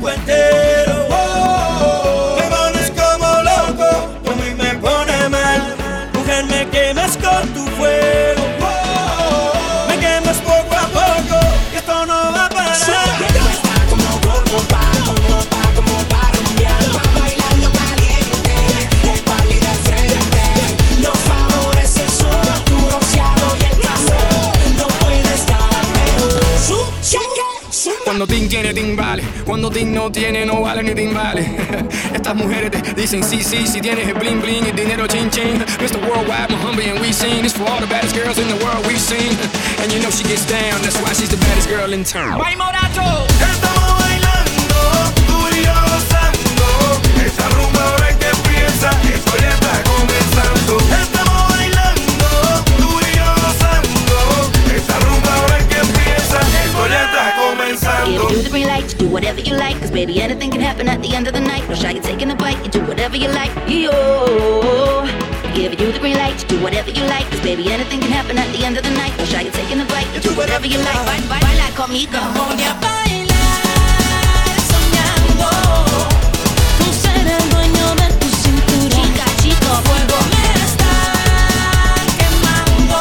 puente Cuando Ting tiene, Ting vale. Cuando Ting no tiene, no vale ni Ting vale. Estas mujeres te dicen sí, sí, si tienes el bling bling, el dinero chin chin. Mr. Worldwide, Mohombi, and we sing. This for all the baddest girls in the world we've seen. And you know she gets down, that's why she's the baddest girl in town. ¡Ay, Morato! Baby, anything can happen at the end of the night. No shy, you're taking a bite, you do whatever you like. Yo. Give you the green light, you do whatever you like. Cause baby, anything can happen at the end of the night. No shy, you're taking a bite, you do whatever you like. Ba- ba- Baila conmigo. Voy a bailar soñando. Tú ser el dueño de tu cintura. Chica, chico, Fuego me está quemando.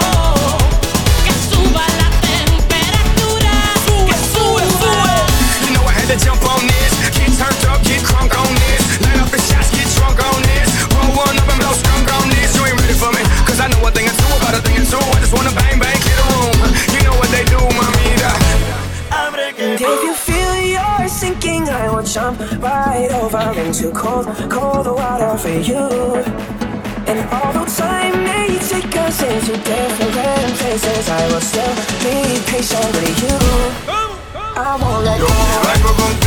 Sinking, I will jump right over into cold, cold water for you. And although time may take us into different places, I will still be patient with you. I won't let go.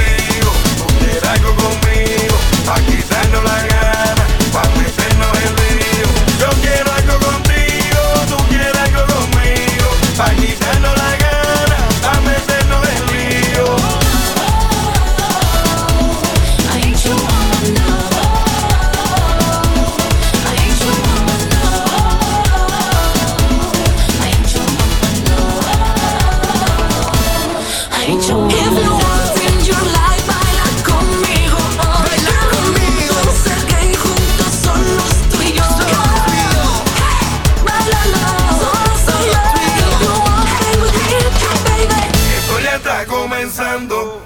dançando